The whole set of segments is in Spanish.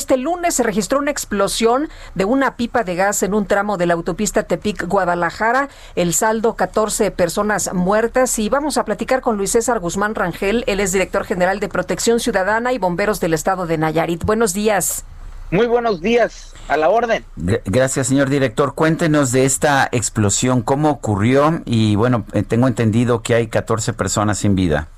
Este lunes se registró una explosión de una pipa de gas en un tramo de la autopista Tepic-Guadalajara. El saldo, 14 personas muertas. Y vamos a platicar con Luis César Guzmán Rangel. Él es director general de Protección Ciudadana y Bomberos del Estado de Nayarit. Buenos días. Muy buenos días, a la orden. Gracias, señor director. Cuéntenos de esta explosión, cómo ocurrió y bueno, eh, tengo entendido que hay 14 personas sin vida.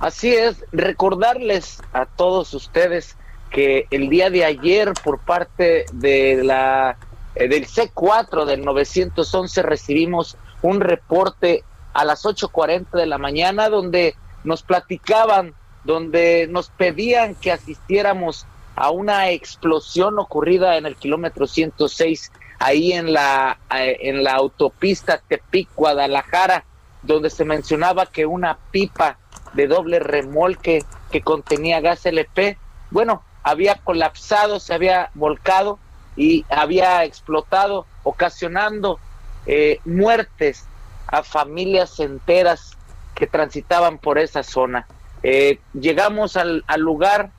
Así es, recordarles a todos ustedes que el día de ayer por parte de la eh, del C4 del 911 recibimos un reporte a las 8:40 de la mañana donde nos platicaban, donde nos pedían que asistiéramos a una explosión ocurrida en el kilómetro 106 ahí en la eh, en la autopista Tepic Guadalajara donde se mencionaba que una pipa de doble remolque que contenía gas LP, bueno, había colapsado, se había volcado y había explotado, ocasionando eh, muertes a familias enteras que transitaban por esa zona. Eh, llegamos al, al, lugar,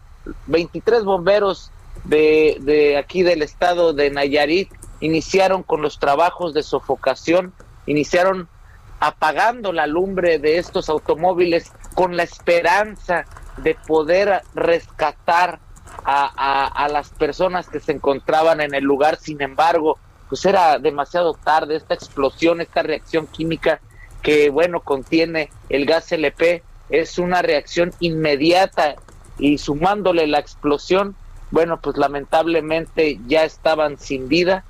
23 bomberos de, de aquí del estado de Nayarit iniciaron con los trabajos de sofocación, iniciaron apagando la lumbre de estos automóviles con la esperanza de poder rescatar a, las personas que se encontraban en el lugar. Sin embargo, pues era demasiado tarde esta explosión, esta reacción química que, bueno, contiene el gas LP, es una reacción inmediata y sumándole la explosión, bueno, pues lamentablemente ya estaban sin vida.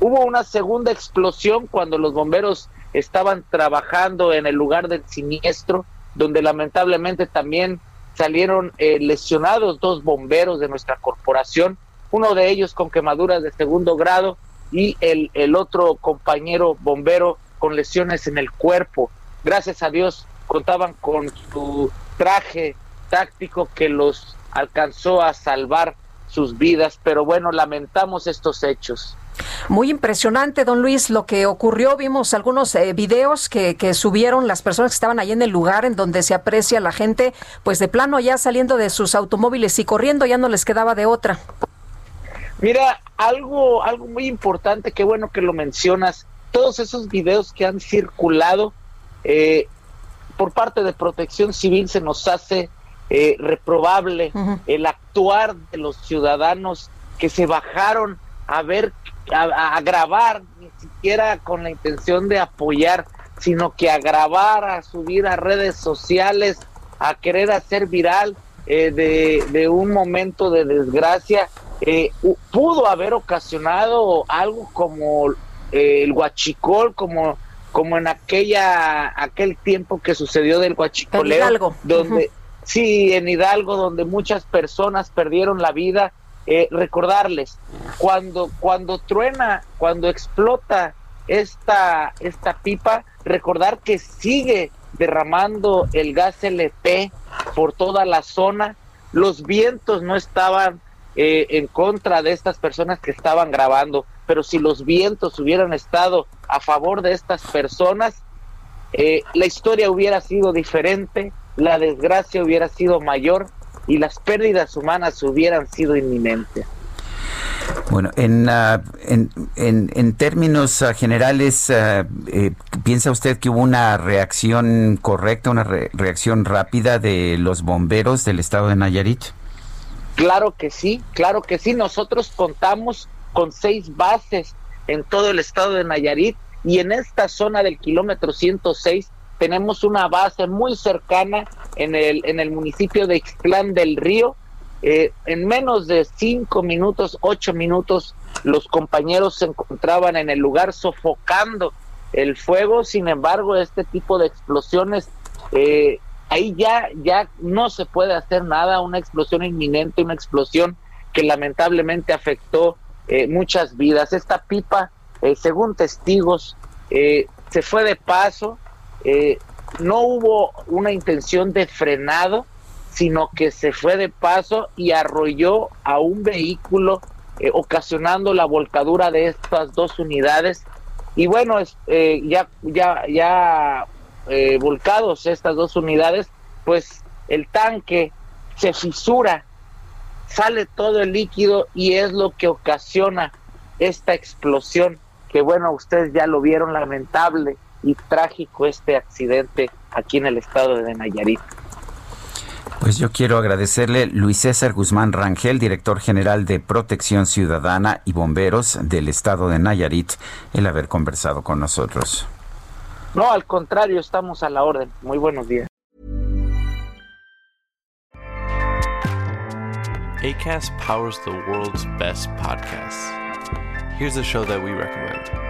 Hubo una segunda explosión cuando los bomberos estaban trabajando en el lugar del siniestro, donde lamentablemente también salieron eh, lesionados dos bomberos de nuestra corporación, uno de ellos con quemaduras de segundo grado y el, el otro compañero bombero con lesiones en el cuerpo. Gracias a Dios contaban con su traje táctico que los alcanzó a salvar sus vidas, pero bueno, lamentamos estos hechos. Muy impresionante, don Luis, lo que ocurrió. Vimos algunos eh, videos que, que, subieron las personas que estaban ahí en el lugar en donde se aprecia la gente, pues de plano ya saliendo de sus automóviles y corriendo, ya no les quedaba de otra. Mira, algo, algo muy importante, qué bueno que lo mencionas. Todos esos videos que han circulado eh, por parte de Protección Civil se nos hace eh, reprobable uh -huh. el actuar de los ciudadanos que se bajaron a ver, a, a, grabar, ni siquiera con la intención de apoyar, sino que a grabar, a subir a redes sociales, a querer hacer viral eh, de, de, un momento de desgracia, eh, pudo haber ocasionado algo como eh, el huachicol, como como en aquella aquel tiempo que sucedió del huachicoleo, donde uh -huh. Sí en Hidalgo donde muchas personas perdieron la vida eh, recordarles cuando cuando truena cuando explota esta esta pipa recordar que sigue derramando el gas LP por toda la zona. Los vientos no estaban eh, en contra de estas personas que estaban grabando pero si los vientos hubieran estado a favor de estas personas eh, la historia hubiera sido diferente la desgracia hubiera sido mayor y las pérdidas humanas hubieran sido inminentes. Bueno, en, uh, en, en, en, términos uh, generales, uh, eh, ¿piensa usted que hubo una reacción correcta, una re reacción rápida de los bomberos del estado de Nayarit? Claro que sí, claro que sí. Nosotros contamos con seis bases en todo el estado de Nayarit y en esta zona del kilómetro 106 tenemos una base muy cercana en el, en el municipio de Ixtlán del Río. Eh, en menos de cinco minutos, ocho minutos, los compañeros se encontraban en el lugar sofocando el fuego. Sin embargo, este tipo de explosiones eh, ahí ya, ya no se puede hacer nada, una explosión inminente, una explosión que lamentablemente afectó eh, muchas vidas. Esta pipa, eh, según testigos, eh, se fue de paso, no hubo una intención de frenado, sino que se fue de paso y arrolló a un vehículo, ocasionando la volcadura de estas dos unidades. Y bueno, ya, ya, ya volcados estas dos unidades, pues el tanque se fisura sale todo el líquido y es lo que ocasiona esta explosión, que bueno, ustedes ya lo vieron, lamentable y trágico este accidente aquí en el estado de Nayarit. Pues yo quiero agradecerle Luis César Guzmán Rangel, director general de Protección Ciudadana y Bomberos del estado de Nayarit, el haber conversado con nosotros. No, al contrario, estamos a la orden. Muy buenos días. ACAST powers the world's best podcasts. Here's a show that we recommend.